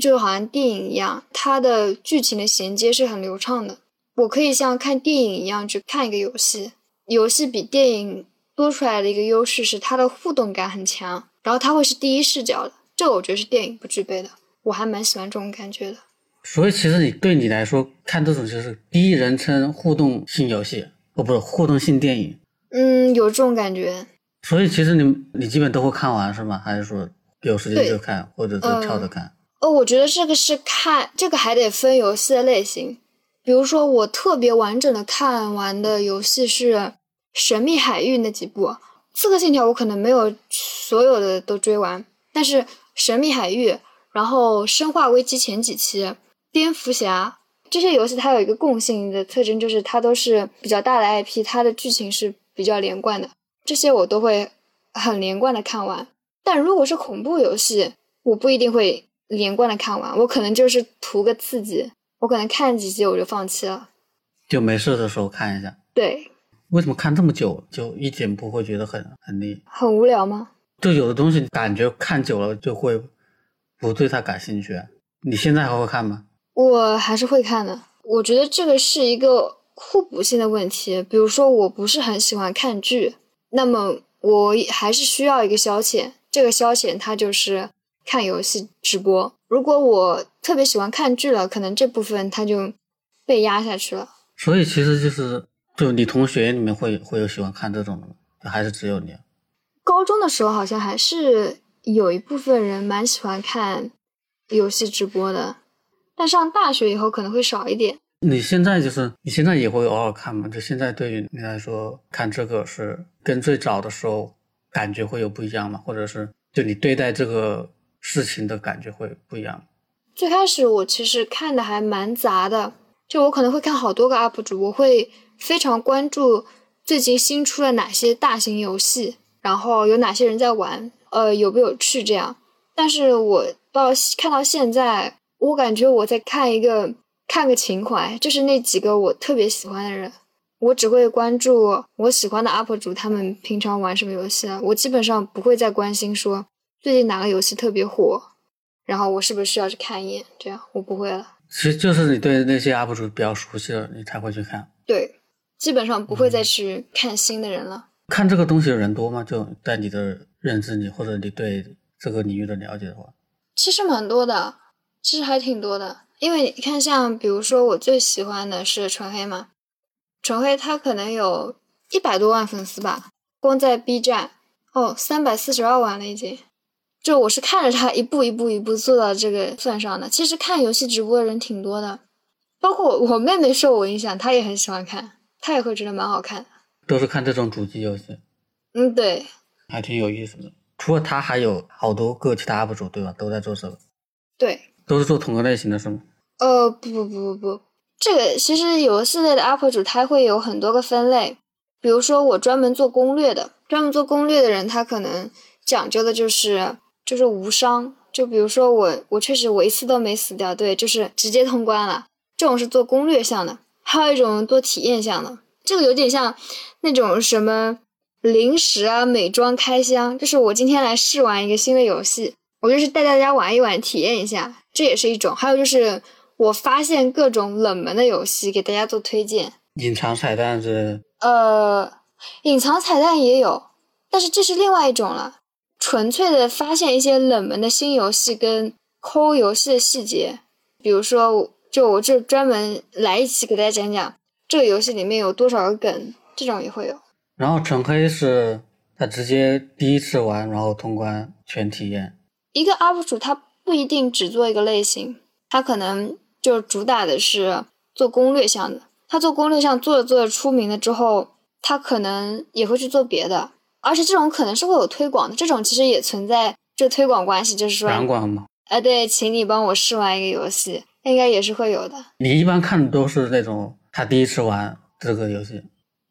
Speaker 2: 就好像电影一样，它的剧情的衔接是很流畅的。我可以像看电影一样去看一个游戏。游戏比电影多出来的一个优势是它的互动感很强，然后它会是第一视角的，这个我觉得是电影不具备的。我还蛮喜欢这种感觉的。
Speaker 1: 所以，其实你对你来说看这种就是第一人称互动性游戏，哦，不是互动性电影。
Speaker 2: 嗯，有这种感觉。
Speaker 1: 所以，其实你你基本都会看完是吗？还是说有时间就看，或者是跳着看？
Speaker 2: 哦，我觉得这个是看这个还得分游戏的类型。比如说，我特别完整的看完的游戏是《神秘海域》那几部，《刺客信条》我可能没有所有的都追完，但是《神秘海域》，然后《生化危机》前几期。蝙蝠侠这些游戏，它有一个共性的特征，就是它都是比较大的 IP，它的剧情是比较连贯的。这些我都会很连贯的看完。但如果是恐怖游戏，我不一定会连贯的看完，我可能就是图个刺激，我可能看几集我就放弃了，
Speaker 1: 就没事的时候看一下。
Speaker 2: 对，
Speaker 1: 为什么看这么久就一点不会觉得很很腻？
Speaker 2: 很无聊吗？
Speaker 1: 就有的东西感觉看久了就会不对它感兴趣。你现在还会看吗？
Speaker 2: 我还是会看的，我觉得这个是一个互补性的问题。比如说，我不是很喜欢看剧，那么我还是需要一个消遣，这个消遣它就是看游戏直播。如果我特别喜欢看剧了，可能这部分它就被压下去了。
Speaker 1: 所以其实就是，就你同学里面会会有喜欢看这种的吗？还是只有你？
Speaker 2: 高中的时候好像还是有一部分人蛮喜欢看游戏直播的。但上大学以后可能会少一点。
Speaker 1: 你现在就是你现在也会偶尔看吗？就现在对于你来说，看这个是跟最早的时候感觉会有不一样吗？或者是就你对待这个事情的感觉会不一样？
Speaker 2: 最开始我其实看的还蛮杂的，就我可能会看好多个 UP 主，我会非常关注最近新出了哪些大型游戏，然后有哪些人在玩，呃，有没有趣这样。但是我到看到现在。我感觉我在看一个看个情怀，就是那几个我特别喜欢的人，我只会关注我喜欢的 UP 主，他们平常玩什么游戏啊？我基本上不会再关心说最近哪个游戏特别火，然后我是不是需要去看一眼？这样我不会了。
Speaker 1: 其实就是你对那些 UP 主比较熟悉了，你才会去看。
Speaker 2: 对，基本上不会再去看新的人了。
Speaker 1: 看这个东西的人多吗？就在你的认知里，或者你对这个领域的了解的话，
Speaker 2: 其实蛮多的。其实还挺多的，因为你看，像比如说我最喜欢的是纯黑嘛，纯黑他可能有一百多万粉丝吧，光在 B 站哦，三百四十二万了已经。就我是看着他一步一步一步做到这个份上的。其实看游戏直播的人挺多的，包括我妹妹受我影响，她也很喜欢看，她也会觉得蛮好看。
Speaker 1: 都是看这种主机游戏。
Speaker 2: 嗯，对，
Speaker 1: 还挺有意思的。除了他，还有好多个其他 UP 主，对吧？都在做这个。
Speaker 2: 对。
Speaker 1: 都是做同个类型的是吗？
Speaker 2: 呃，不不不不不，这个其实游戏类的 UP 主他会有很多个分类，比如说我专门做攻略的，专门做攻略的人他可能讲究的就是就是无伤，就比如说我我确实我一次都没死掉，对，就是直接通关了，这种是做攻略向的，还有一种做体验项的，这个有点像那种什么零食啊、美妆开箱，就是我今天来试玩一个新的游戏，我就是带大家玩一玩，体验一下，这也是一种，还有就是。我发现各种冷门的游戏给大家做推荐，
Speaker 1: 隐藏彩蛋是？
Speaker 2: 呃，隐藏彩蛋也有，但是这是另外一种了，纯粹的发现一些冷门的新游戏跟抠游戏的细节，比如说，就我这专门来一期给大家讲讲这个游戏里面有多少个梗，这种也会有。
Speaker 1: 然后纯黑是他直接第一次玩，然后通关全体验。
Speaker 2: 一个 UP 主他不一定只做一个类型，他可能。就主打的是做攻略项的，他做攻略项做着做着出名了之后，他可能也会去做别的，而且这种可能是会有推广的，这种其实也存在这推广关系，就是说
Speaker 1: 软广嘛？
Speaker 2: 哎，对，请你帮我试玩一个游戏，应该也是会有的。
Speaker 1: 你一般看的都是那种他第一次玩这个游戏？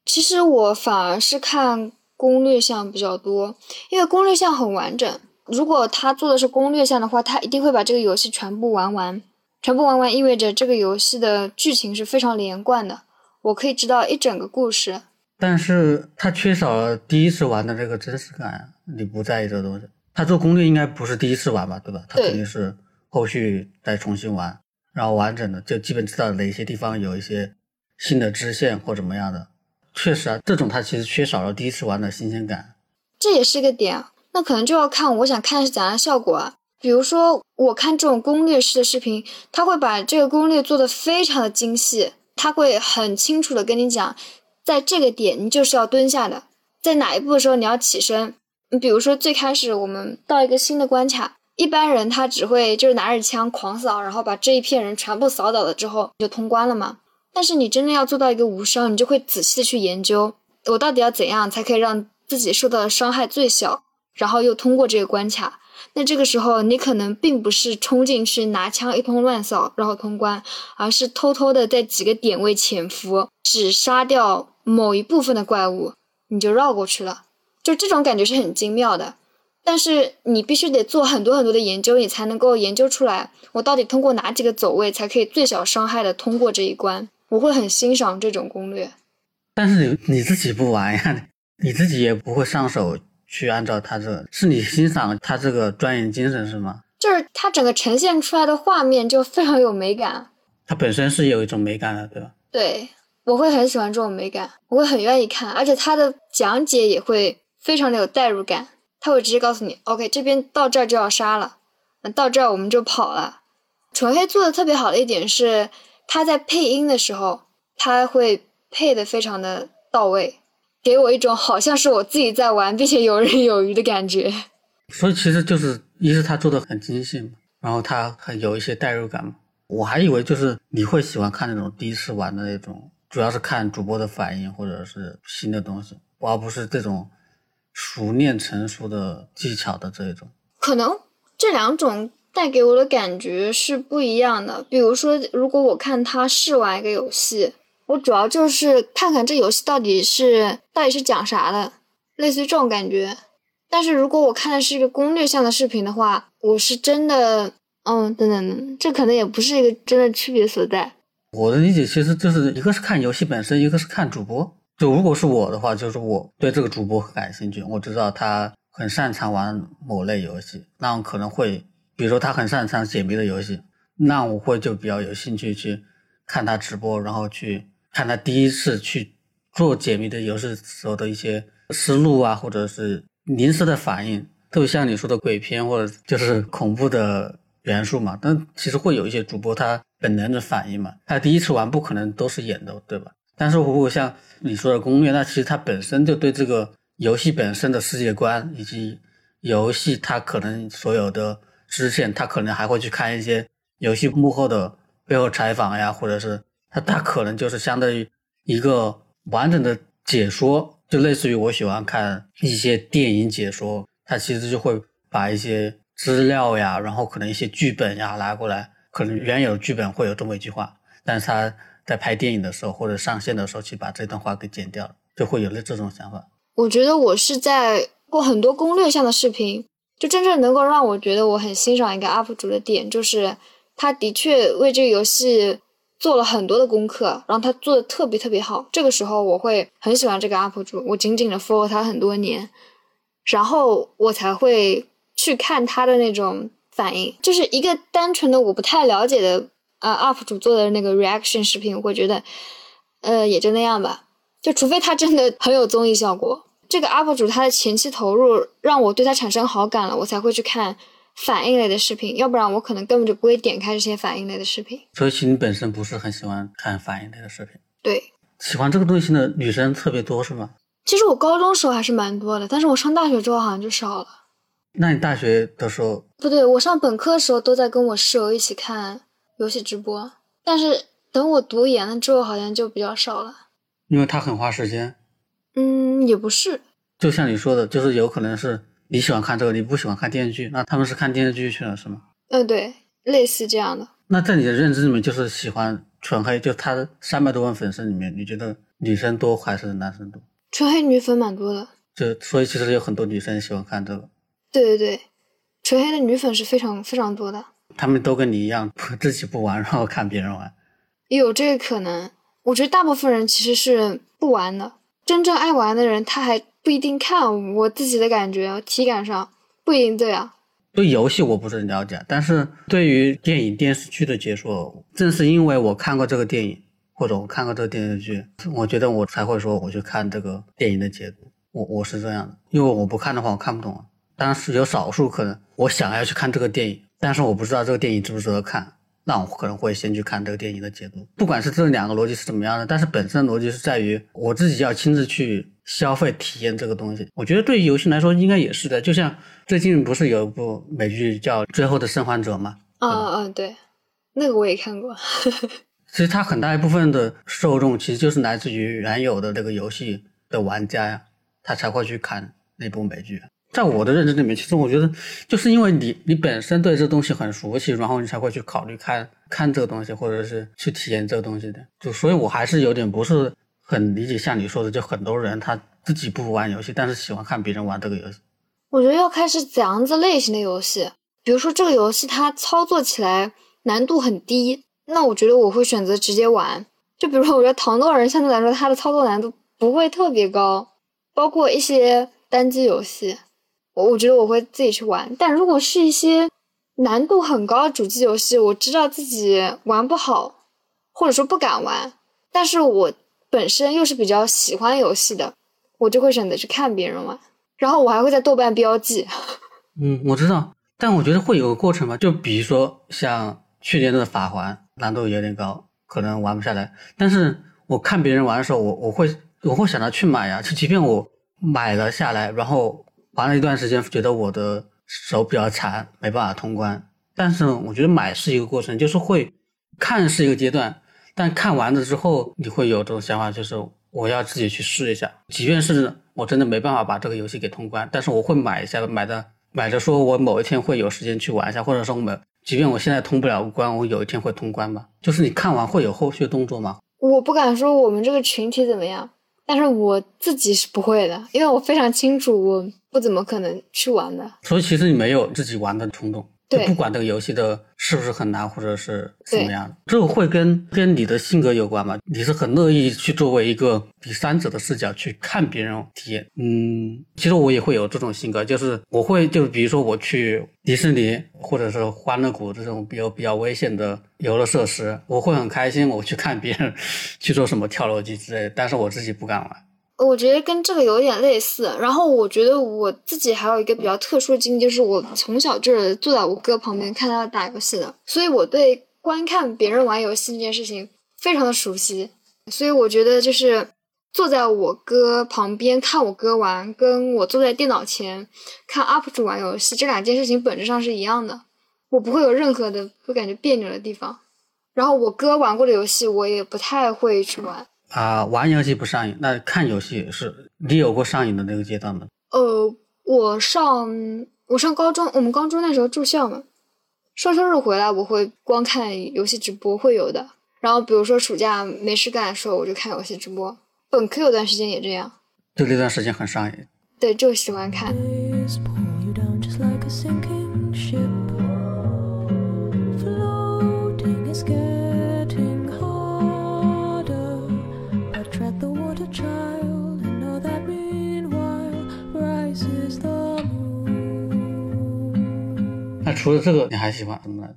Speaker 2: 其实我反而是看攻略项比较多，因为攻略项很完整。如果他做的是攻略项的话，他一定会把这个游戏全部玩完。全部玩完意味着这个游戏的剧情是非常连贯的，我可以知道一整个故事。
Speaker 1: 但是他缺少了第一次玩的这个真实感，你不在意这个东西。他做攻略应该不是第一次玩吧，对吧？他肯定是后续再重新玩，然后完整的就基本知道哪些地方有一些新的支线或怎么样的。确实啊，这种它其实缺少了第一次玩的新鲜感。
Speaker 2: 这也是一个点，那可能就要看我想看是怎样的效果啊。比如说，我看这种攻略式的视频，他会把这个攻略做得非常的精细，他会很清楚的跟你讲，在这个点你就是要蹲下的，在哪一步的时候你要起身。你比如说最开始我们到一个新的关卡，一般人他只会就是拿着枪狂扫，然后把这一片人全部扫倒了之后就通关了嘛。但是你真的要做到一个无伤，你就会仔细的去研究，我到底要怎样才可以让自己受到的伤害最小，然后又通过这个关卡。那这个时候，你可能并不是冲进去拿枪一通乱扫然后通关，而是偷偷的在几个点位潜伏，只杀掉某一部分的怪物，你就绕过去了。就这种感觉是很精妙的，但是你必须得做很多很多的研究，你才能够研究出来，我到底通过哪几个走位才可以最小伤害的通过这一关。我会很欣赏这种攻略。
Speaker 1: 但是你你自己不玩呀，你自己也不会上手。去按照他这个，是你欣赏他这个钻研精神是吗？
Speaker 2: 就是他整个呈现出来的画面就非常有美感。
Speaker 1: 它本身是有一种美感的，对吧？
Speaker 2: 对，我会很喜欢这种美感，我会很愿意看，而且他的讲解也会非常的有代入感。他会直接告诉你，OK，这边到这儿就要杀了，那到这儿我们就跑了。纯黑做的特别好的一点是，他在配音的时候，他会配的非常的到位。给我一种好像是我自己在玩，并且游刃有余的感觉。<laughs>
Speaker 1: 所以其实就是，一是他做的很精细嘛，然后他很有一些代入感嘛。我还以为就是你会喜欢看那种第一次玩的那种，主要是看主播的反应或者是新的东西，而不是这种熟练成熟的技巧的这一种。
Speaker 2: 可能这两种带给我的感觉是不一样的。比如说，如果我看他试玩一个游戏。我主要就是看看这游戏到底是到底是讲啥的，类似于这种感觉。但是如果我看的是一个攻略向的视频的话，我是真的，嗯，等等等，这可能也不是一个真的区别所在。
Speaker 1: 我的理解其实就是一个是看游戏本身，一个是看主播。就如果是我的话，就是我对这个主播很感兴趣，我知道他很擅长玩某类游戏，那我可能会，比如说他很擅长解谜的游戏，那我会就比较有兴趣去看他直播，然后去。看他第一次去做解谜的游戏时候的一些思路啊，或者是临时的反应，特别像你说的鬼片或者就是恐怖的元素嘛。但其实会有一些主播他本能的反应嘛，他第一次玩不可能都是演的，对吧？但是如果像你说的攻略，那其实它本身就对这个游戏本身的世界观以及游戏它可能所有的支线，它可能还会去看一些游戏幕后的背后采访呀，或者是。它它可能就是相当于一个完整的解说，就类似于我喜欢看一些电影解说，它其实就会把一些资料呀，然后可能一些剧本呀拿过来，可能原有剧本会有这么一句话，但是它在拍电影的时候或者上线的时候去把这段话给剪掉了，就会有了这种想法。
Speaker 2: 我觉得我是在过很多攻略上的视频，就真正能够让我觉得我很欣赏一个 UP 主的点，就是他的确为这个游戏做了很多的功课，然后他做的特别特别好。这个时候我会很喜欢这个 UP 主，我紧紧的 follow 他很多年，然后我才会。去看他的那种反应，就是一个单纯的我不太了解的呃 UP 主做的那个 reaction 视频，我会觉得，呃，也就那样吧。就除非他真的很有综艺效果，这个 UP 主他的前期投入让我对他产生好感了，我才会去看反应类的视频，要不然我可能根本就不会点开这些反应类的视频。
Speaker 1: 所以其实你本身不是很喜欢看反应类的视频？
Speaker 2: 对，
Speaker 1: 喜欢这个东西的女生特别多是吗？
Speaker 2: 其实我高中时候还是蛮多的，但是我上大学之后好像就少了。
Speaker 1: 那你大学的时候
Speaker 2: 不对，我上本科的时候都在跟我室友一起看游戏直播，但是等我读研了之后，好像就比较少了。
Speaker 1: 因为他很花时间。
Speaker 2: 嗯，也不是。
Speaker 1: 就像你说的，就是有可能是你喜欢看这个，你不喜欢看电视剧，那他们是看电视剧去了，是吗？
Speaker 2: 嗯，对，类似这样的。
Speaker 1: 那在你的认知里面，就是喜欢纯黑，就他三百多万粉丝里面，你觉得女生多还是男生多？
Speaker 2: 纯黑女粉蛮多的。
Speaker 1: 就所以其实有很多女生喜欢看这个。
Speaker 2: 对对对，纯黑的女粉是非常非常多的。
Speaker 1: 他们都跟你一样，<laughs> 自己不玩，然后看别人玩。
Speaker 2: 有这个可能，我觉得大部分人其实是不玩的。真正爱玩的人，他还不一定看。我自己的感觉，体感上不一定对啊。
Speaker 1: 对游戏我不是很了解，但是对于电影电视剧的解说，正是因为我看过这个电影，或者我看过这个电视剧，我觉得我才会说我去看这个电影的解读。我我是这样的，因为我不看的话，我看不懂啊。但是有少数可能，我想要去看这个电影，但是我不知道这个电影值不值得看，那我可能会先去看这个电影的解读。不管是这两个逻辑是怎么样的，但是本身的逻辑是在于我自己要亲自去消费体验这个东西。我觉得对于游戏来说应该也是的，就像最近不是有一部美剧叫《最后的生还者》吗？
Speaker 2: 啊啊，对，那个我也看过。
Speaker 1: 其实它很大一部分的受众其实就是来自于原有的这个游戏的玩家呀，他才会去看那部美剧。在我的认知里面，其实我觉得，就是因为你你本身对这东西很熟悉，然后你才会去考虑看看这个东西，或者是去体验这个东西的。就所以，我还是有点不是很理解，像你说的，就很多人他自己不玩游戏，但是喜欢看别人玩这个游戏。
Speaker 2: 我觉得要看是怎样子类型的游戏，比如说这个游戏它操作起来难度很低，那我觉得我会选择直接玩。就比如说，我觉得《糖豆人》相对来说它的操作难度不会特别高，包括一些单机游戏。我我觉得我会自己去玩，但如果是一些难度很高的主机游戏，我知道自己玩不好，或者说不敢玩，但是我本身又是比较喜欢游戏的，我就会选择去看别人玩，然后我还会在豆瓣标记。
Speaker 1: 嗯，我知道，但我觉得会有个过程吧，就比如说像去年的法环，难度有点高，可能玩不下来，但是我看别人玩的时候，我我会我会想着去买呀，就即便我买了下来，然后。玩了一段时间，觉得我的手比较残，没办法通关。但是我觉得买是一个过程，就是会看是一个阶段，但看完了之后，你会有这种想法，就是我要自己去试一下。即便是我真的没办法把这个游戏给通关，但是我会买一下，买的买着说我某一天会有时间去玩一下，或者说我们即便我现在通不了关，我有一天会通关吧。就是你看完会有后续动作吗？
Speaker 2: 我不敢说我们这个群体怎么样，但是我自己是不会的，因为我非常清楚我。不怎么可能去玩的，
Speaker 1: 所以其实你没有自己玩的冲动。
Speaker 2: 对，
Speaker 1: 不管这个游戏的是不是很难，或者是怎么样的，这个会跟跟你的性格有关吗？你是很乐意去作为一个第三者的视角去看别人体验。嗯，其实我也会有这种性格，就是我会就比如说我去迪士尼或者是欢乐谷这种比较比较危险的游乐设施，我会很开心，我去看别人 <laughs> 去做什么跳楼机之类的，但是我自己不敢玩。
Speaker 2: 我觉得跟这个有点类似，然后我觉得我自己还有一个比较特殊的经历，就是我从小就是坐在我哥旁边看他打游戏的，所以我对观看别人玩游戏这件事情非常的熟悉，所以我觉得就是坐在我哥旁边看我哥玩，跟我坐在电脑前看 UP 主玩游戏这两件事情本质上是一样的，我不会有任何的会感觉别扭的地方，然后我哥玩过的游戏我也不太会去玩。
Speaker 1: 啊，玩游戏不上瘾，那看游戏是你有过上瘾的那个阶段吗？
Speaker 2: 呃，我上我上高中，我们高中那时候住校嘛，双休日回来我会光看游戏直播，会有的。然后比如说暑假没事干的时候，我就看游戏直播。本科有段时间也这样，
Speaker 1: 就那段时间很上瘾。
Speaker 2: 对，就喜欢看。
Speaker 1: 除了这个，你还喜欢什么呢？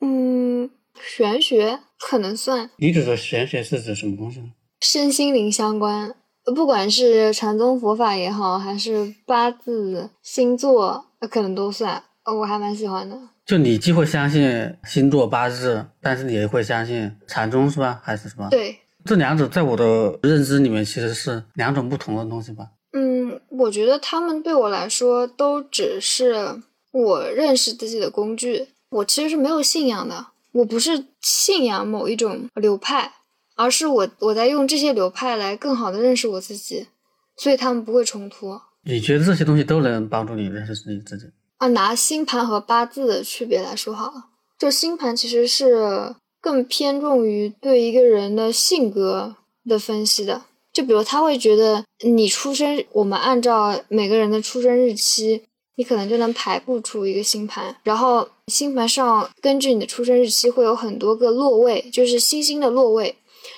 Speaker 2: 嗯，玄学可能算。
Speaker 1: 你指的玄学是指什么东西呢？
Speaker 2: 身心灵相关，不管是禅宗佛法也好，还是八字、星座，可能都算。我还蛮喜欢的。
Speaker 1: 就你既会相信星座八字，但是你也会相信禅宗，是吧？还是什么？
Speaker 2: 对，
Speaker 1: 这两者在我的认知里面其实是两种不同的东西吧？
Speaker 2: 嗯，我觉得他们对我来说都只是。我认识自己的工具，我其实是没有信仰的，我不是信仰某一种流派，而是我我在用这些流派来更好的认识我自己，所以他们不会冲突。
Speaker 1: 你觉得这些东西都能帮助你认识你自己？
Speaker 2: 啊，拿星盘和八字的区别来说好了，就星盘其实是更偏重于对一个人的性格的分析的，就比如他会觉得你出生，我们按照每个人的出生日期。你可能就能排布出一个星盘，然后星盘上根据你的出生日期会有很多个落位，就是星星的落位，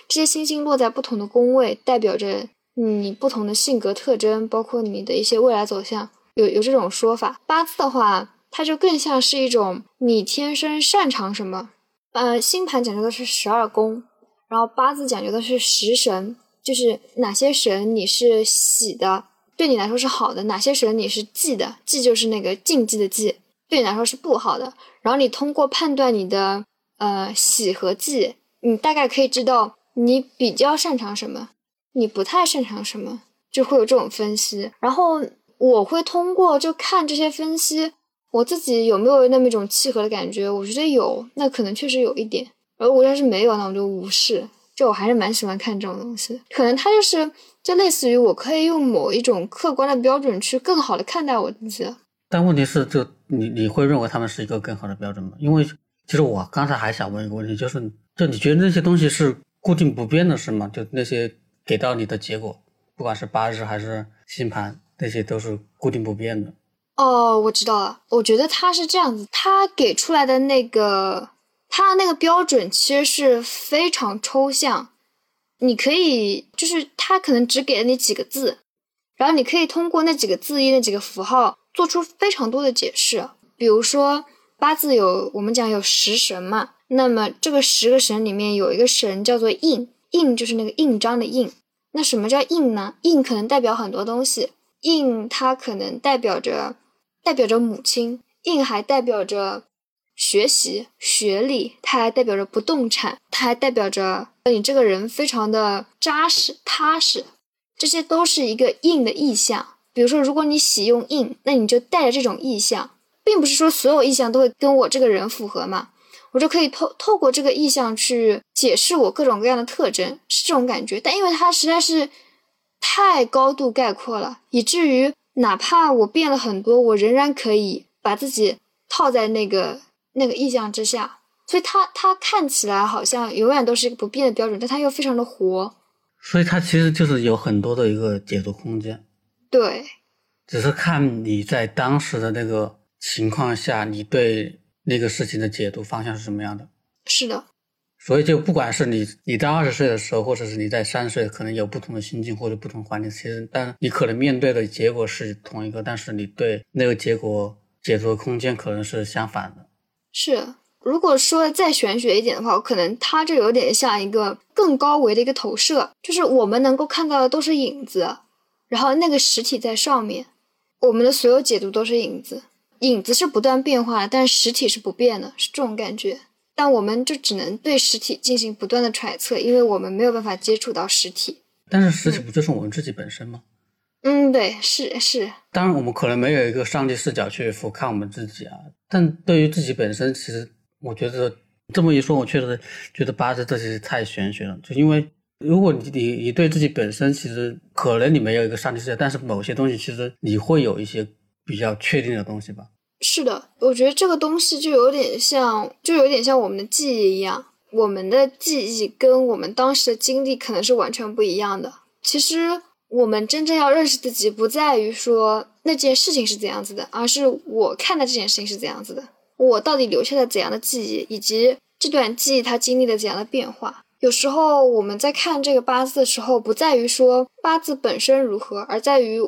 Speaker 2: 这些星星落在不同的宫位，代表着你不同的性格特征，包括你的一些未来走向，有有这种说法。八字的话，它就更像是一种你天生擅长什么。呃，星盘讲究的是十二宫，然后八字讲究的是食神，就是哪些神你是喜的。对你来说是好的，哪些神你是忌的？忌就是那个禁忌的忌，对你来说是不好的。然后你通过判断你的呃喜和忌，你大概可以知道你比较擅长什么，你不太擅长什么，就会有这种分析。然后我会通过就看这些分析，我自己有没有那么一种契合的感觉？我觉得有，那可能确实有一点。而我要是没有，那我就无视。就我还是蛮喜欢看这种东西，可能它就是。就类似于我可以用某一种客观的标准去更好的看待我自己，
Speaker 1: 但问题是，就你你会认为他们是一个更好的标准吗？因为其实我刚才还想问一个问题，就是就你觉得那些东西是固定不变的，是吗？就那些给到你的结果，不管是八字还是星盘，那些都是固定不变的。
Speaker 2: 哦，我知道了。我觉得他是这样子，他给出来的那个他的那个标准其实是非常抽象。你可以，就是他可能只给了你几个字，然后你可以通过那几个字义、那几个符号做出非常多的解释。比如说八字有我们讲有十神嘛，那么这个十个神里面有一个神叫做印，印就是那个印章的印。那什么叫印呢？印可能代表很多东西，印它可能代表着代表着母亲，印还代表着。学习、学历，它还代表着不动产，它还代表着你这个人非常的扎实、踏实，这些都是一个硬的意象。比如说，如果你喜用硬，那你就带着这种意象，并不是说所有意象都会跟我这个人符合嘛，我就可以透透过这个意象去解释我各种各样的特征，是这种感觉。但因为它实在是太高度概括了，以至于哪怕我变了很多，我仍然可以把自己套在那个。那个意象之下，所以它它看起来好像永远都是一个不变的标准，但它又非常的活，
Speaker 1: 所以它其实就是有很多的一个解读空间。
Speaker 2: 对，
Speaker 1: 只是看你在当时的那个情况下，你对那个事情的解读方向是什么样的。
Speaker 2: 是的，
Speaker 1: 所以就不管是你你在二十岁的时候，或者是你在三十岁，可能有不同的心境或者不同环境，其实但你可能面对的结果是同一个，但是你对那个结果解读的空间可能是相反的。
Speaker 2: 是，如果说再玄学一点的话，可能它就有点像一个更高维的一个投射，就是我们能够看到的都是影子，然后那个实体在上面，我们的所有解读都是影子，影子是不断变化的，但实体是不变的，是这种感觉。但我们就只能对实体进行不断的揣测，因为我们没有办法接触到实体。
Speaker 1: 但是实体不就是我们自己本身吗？
Speaker 2: 嗯，对，是是。
Speaker 1: 当然，我们可能没有一个上帝视角去俯瞰我们自己啊。但对于自己本身，其实我觉得这么一说，我确实觉得八字这些太玄学了。就因为如果你你你对自己本身，其实可能你没有一个上帝视角，但是某些东西其实你会有一些比较确定的东西吧。
Speaker 2: 是的，我觉得这个东西就有点像，就有点像我们的记忆一样，我们的记忆跟我们当时的经历可能是完全不一样的。其实我们真正要认识自己，不在于说那件事情是怎样子的，而是我看待这件事情是怎样子的，我到底留下了怎样的记忆，以及这段记忆它经历了怎样的变化。有时候我们在看这个八字的时候，不在于说八字本身如何，而在于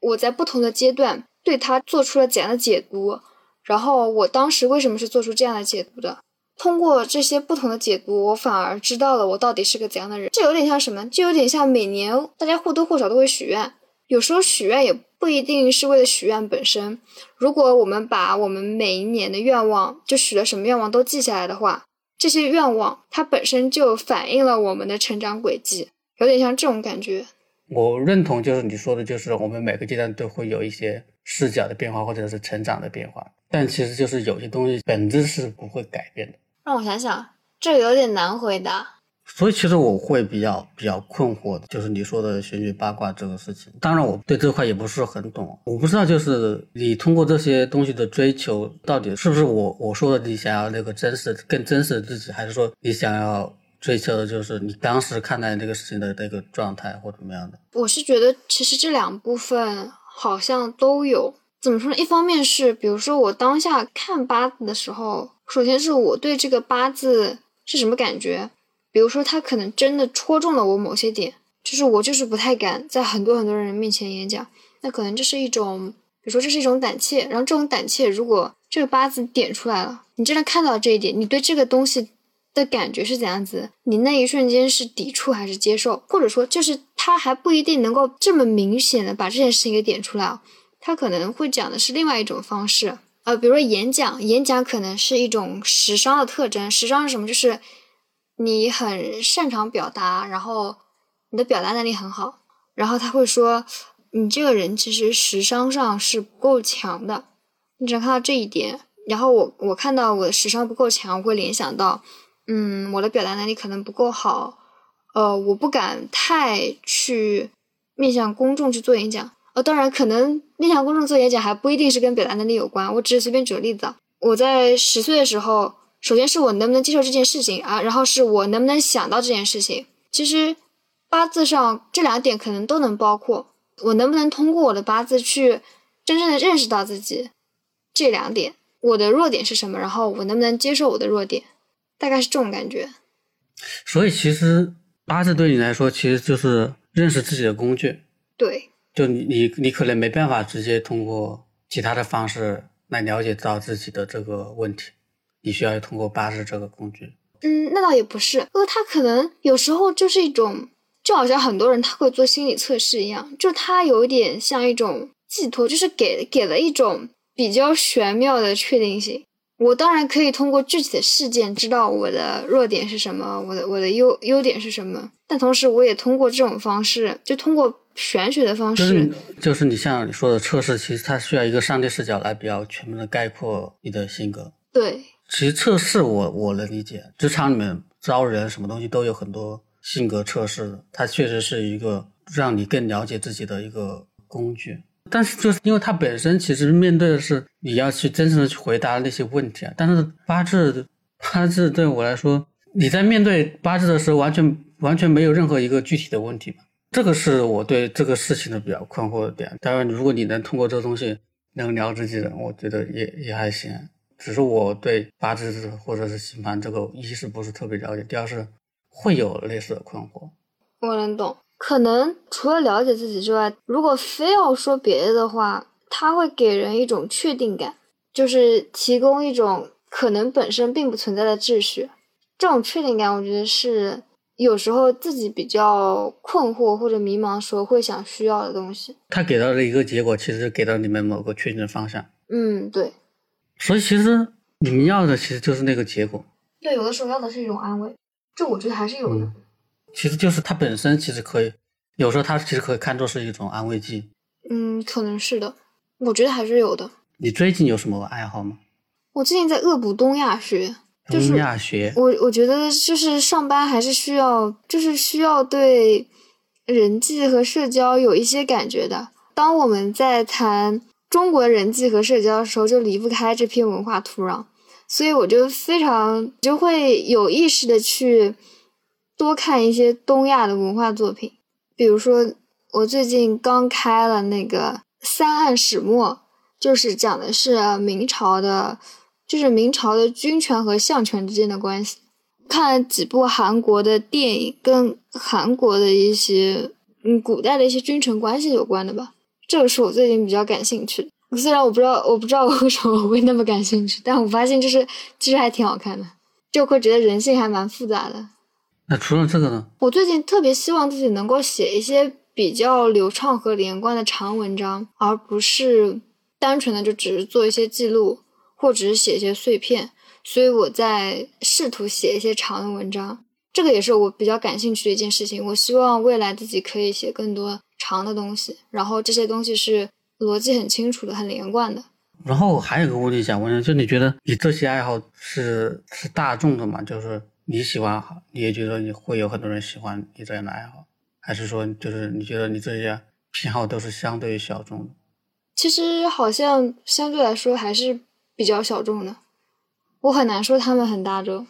Speaker 2: 我在不同的阶段。对它做出了怎样的解读？然后我当时为什么是做出这样的解读的？通过这些不同的解读，我反而知道了我到底是个怎样的人。这有点像什么？就有点像每年大家或多或少都会许愿，有时候许愿也不一定是为了许愿本身。如果我们把我们每一年的愿望，就许了什么愿望都记下来的话，这些愿望它本身就反映了我们的成长轨迹，有点像这种感觉。
Speaker 1: 我认同，就是你说的，就是我们每个阶段都会有一些视角的变化，或者是成长的变化。但其实就是有些东西本质是不会改变的。
Speaker 2: 让我想想，这有点难回答。
Speaker 1: 所以其实我会比较比较困惑的，就是你说的选举八卦这个事情。当然，我对这块也不是很懂，我不知道就是你通过这些东西的追求，到底是不是我我说的你想要那个真实、更真实的自己，还是说你想要？追求的就是你当时看待这个事情的那个状态或怎么样的。
Speaker 2: 我是觉得其实这两部分好像都有。怎么说呢？一方面是，比如说我当下看八字的时候，首先是我对这个八字是什么感觉。比如说他可能真的戳中了我某些点，就是我就是不太敢在很多很多人面前演讲。那可能这是一种，比如说这是一种胆怯。然后这种胆怯，如果这个八字点出来了，你真的看到这一点，你对这个东西。的感觉是怎样子？你那一瞬间是抵触还是接受？或者说，就是他还不一定能够这么明显的把这件事情给点出来。他可能会讲的是另外一种方式，呃，比如说演讲，演讲可能是一种时商的特征。时商是什么？就是你很擅长表达，然后你的表达能力很好。然后他会说，你这个人其实时商上是不够强的。你只能看到这一点。然后我我看到我的时商不够强，我会联想到。嗯，我的表达能力可能不够好，呃，我不敢太去面向公众去做演讲。呃，当然，可能面向公众做演讲还不一定是跟表达能力有关。我只是随便举个例子啊，我在十岁的时候，首先是我能不能接受这件事情啊，然后是我能不能想到这件事情。其实八字上这两点可能都能包括，我能不能通过我的八字去真正的认识到自己这两点，我的弱点是什么，然后我能不能接受我的弱点。大概是这种感觉，
Speaker 1: 所以其实八字对你来说其实就是认识自己的工具。
Speaker 2: 对，
Speaker 1: 就你你你可能没办法直接通过其他的方式来了解到自己的这个问题，你需要通过八字这个工具。
Speaker 2: 嗯，那倒也不是，呃，他可能有时候就是一种，就好像很多人他会做心理测试一样，就他有点像一种寄托，就是给给了一种比较玄妙的确定性。我当然可以通过具体的事件知道我的弱点是什么，我的我的优优点是什么，但同时我也通过这种方式，就通过玄学的方式，
Speaker 1: 就是你像你说的测试，其实它需要一个上帝视角来比较全面的概括你的性格。
Speaker 2: 对，
Speaker 1: 其实测试我我能理解，职场里面招人什么东西都有很多性格测试，它确实是一个让你更了解自己的一个工具。但是就是因为它本身其实面对的是你要去真诚的去回答那些问题啊。但是八字八字对我来说，你在面对八字的时候，完全完全没有任何一个具体的问题嘛。这个是我对这个事情的比较困惑的点。当然，如果你能通过这个东西能聊自己人，我觉得也也还行。只是我对八字或者是星盘这个，一是不是特别了解，第二是会有类似的困惑。
Speaker 2: 我能懂。可能除了了解自己之外，如果非要说别的的话，它会给人一种确定感，就是提供一种可能本身并不存在的秩序。这种确定感，我觉得是有时候自己比较困惑或者迷茫时候会想需要的东西。
Speaker 1: 他给到的一个结果，其实给到你们某个确定的方向。
Speaker 2: 嗯，对。
Speaker 1: 所以其实你们要的其实就是那个结果。
Speaker 2: 对，有的时候要的是一种安慰，这我觉得还是有的。
Speaker 1: 其实就是它本身，其实可以有时候它其实可以看作是一种安慰剂。
Speaker 2: 嗯，可能是的，我觉得还是有的。
Speaker 1: 你最近有什么爱好吗？
Speaker 2: 我最近在恶补东亚学，东
Speaker 1: 亚学。
Speaker 2: 我我觉得就是上班还是需要，就是需要对人际和社交有一些感觉的。当我们在谈中国人际和社交的时候就离不开这片文化土壤，所以我就非常就会有意识的去多看一些东亚的文化作品，比如说我最近刚开了那个《三岸始末》，就是讲的是明朝的，就是明朝的军权和相权之间的关系。看了几部韩国的电影，跟韩国的一些嗯古代的一些君臣关系有关的吧。这个是我最近比较感兴趣的。虽然我不知道我不知道为什么我会那么感兴趣，但我发现就是其实还挺好看的，就会觉得人性还蛮复杂的。
Speaker 1: 那除了这个呢？
Speaker 2: 我最近特别希望自己能够写一些比较流畅和连贯的长文章，而不是单纯的就只是做一些记录，或者是写一些碎片。所以我在试图写一些长的文章，这个也是我比较感兴趣的一件事情。我希望未来自己可以写更多长的东西，然后这些东西是逻辑很清楚的、很连贯的。
Speaker 1: 然后还有个问题想问，就你觉得你这些爱好是是大众的吗？就是你喜欢，你也觉得你会有很多人喜欢你这样的爱好，还是说就是你觉得你这些偏好都是相对于小众的？
Speaker 2: 其实好像相对来说还是比较小众的。我很难说他们很大众。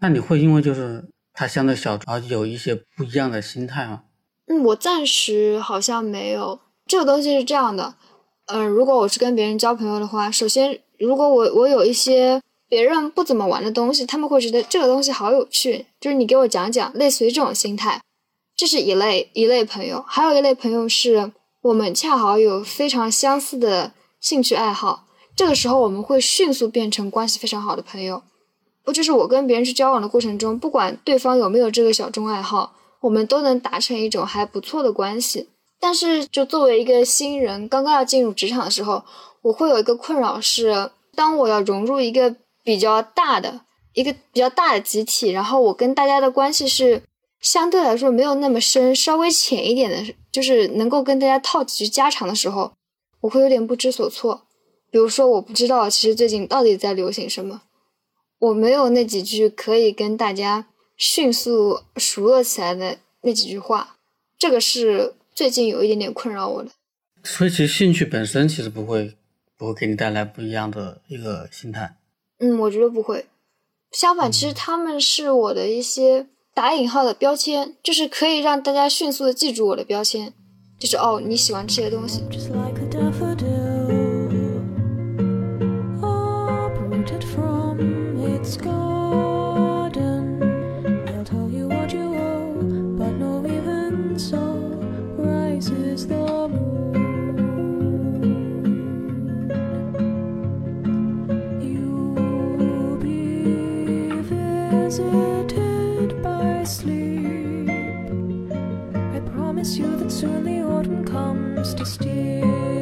Speaker 1: 那你会因为就是他相对小众而有一些不一样的心态吗？
Speaker 2: 嗯，我暂时好像没有。这个东西是这样的，嗯，如果我是跟别人交朋友的话，首先如果我我有一些别人不怎么玩的东西，他们会觉得这个东西好有趣，就是你给我讲讲，类似于这种心态，这是一类一类朋友。还有一类朋友是我们恰好有非常相似的兴趣爱好。这个时候，我们会迅速变成关系非常好的朋友。不就是我跟别人去交往的过程中，不管对方有没有这个小众爱好，我们都能达成一种还不错的关系。但是，就作为一个新人，刚刚要进入职场的时候，我会有一个困扰是，当我要融入一个比较大的、一个比较大的集体，然后我跟大家的关系是相对来说没有那么深，稍微浅一点的，就是能够跟大家套几句家常的时候，我会有点不知所措。比如说，我不知道其实最近到底在流行什么，我没有那几句可以跟大家迅速熟络起来的那几句话，这个是最近有一点点困扰我的。
Speaker 1: 所以，其实兴趣本身其实不会不会给你带来不一样的一个心态。
Speaker 2: 嗯，我觉得不会。相反，其实他们是我的一些打引号的标签，就是可以让大家迅速的记住我的标签，就是哦，你喜欢吃些东西。
Speaker 1: Promise you that soon the autumn comes to steal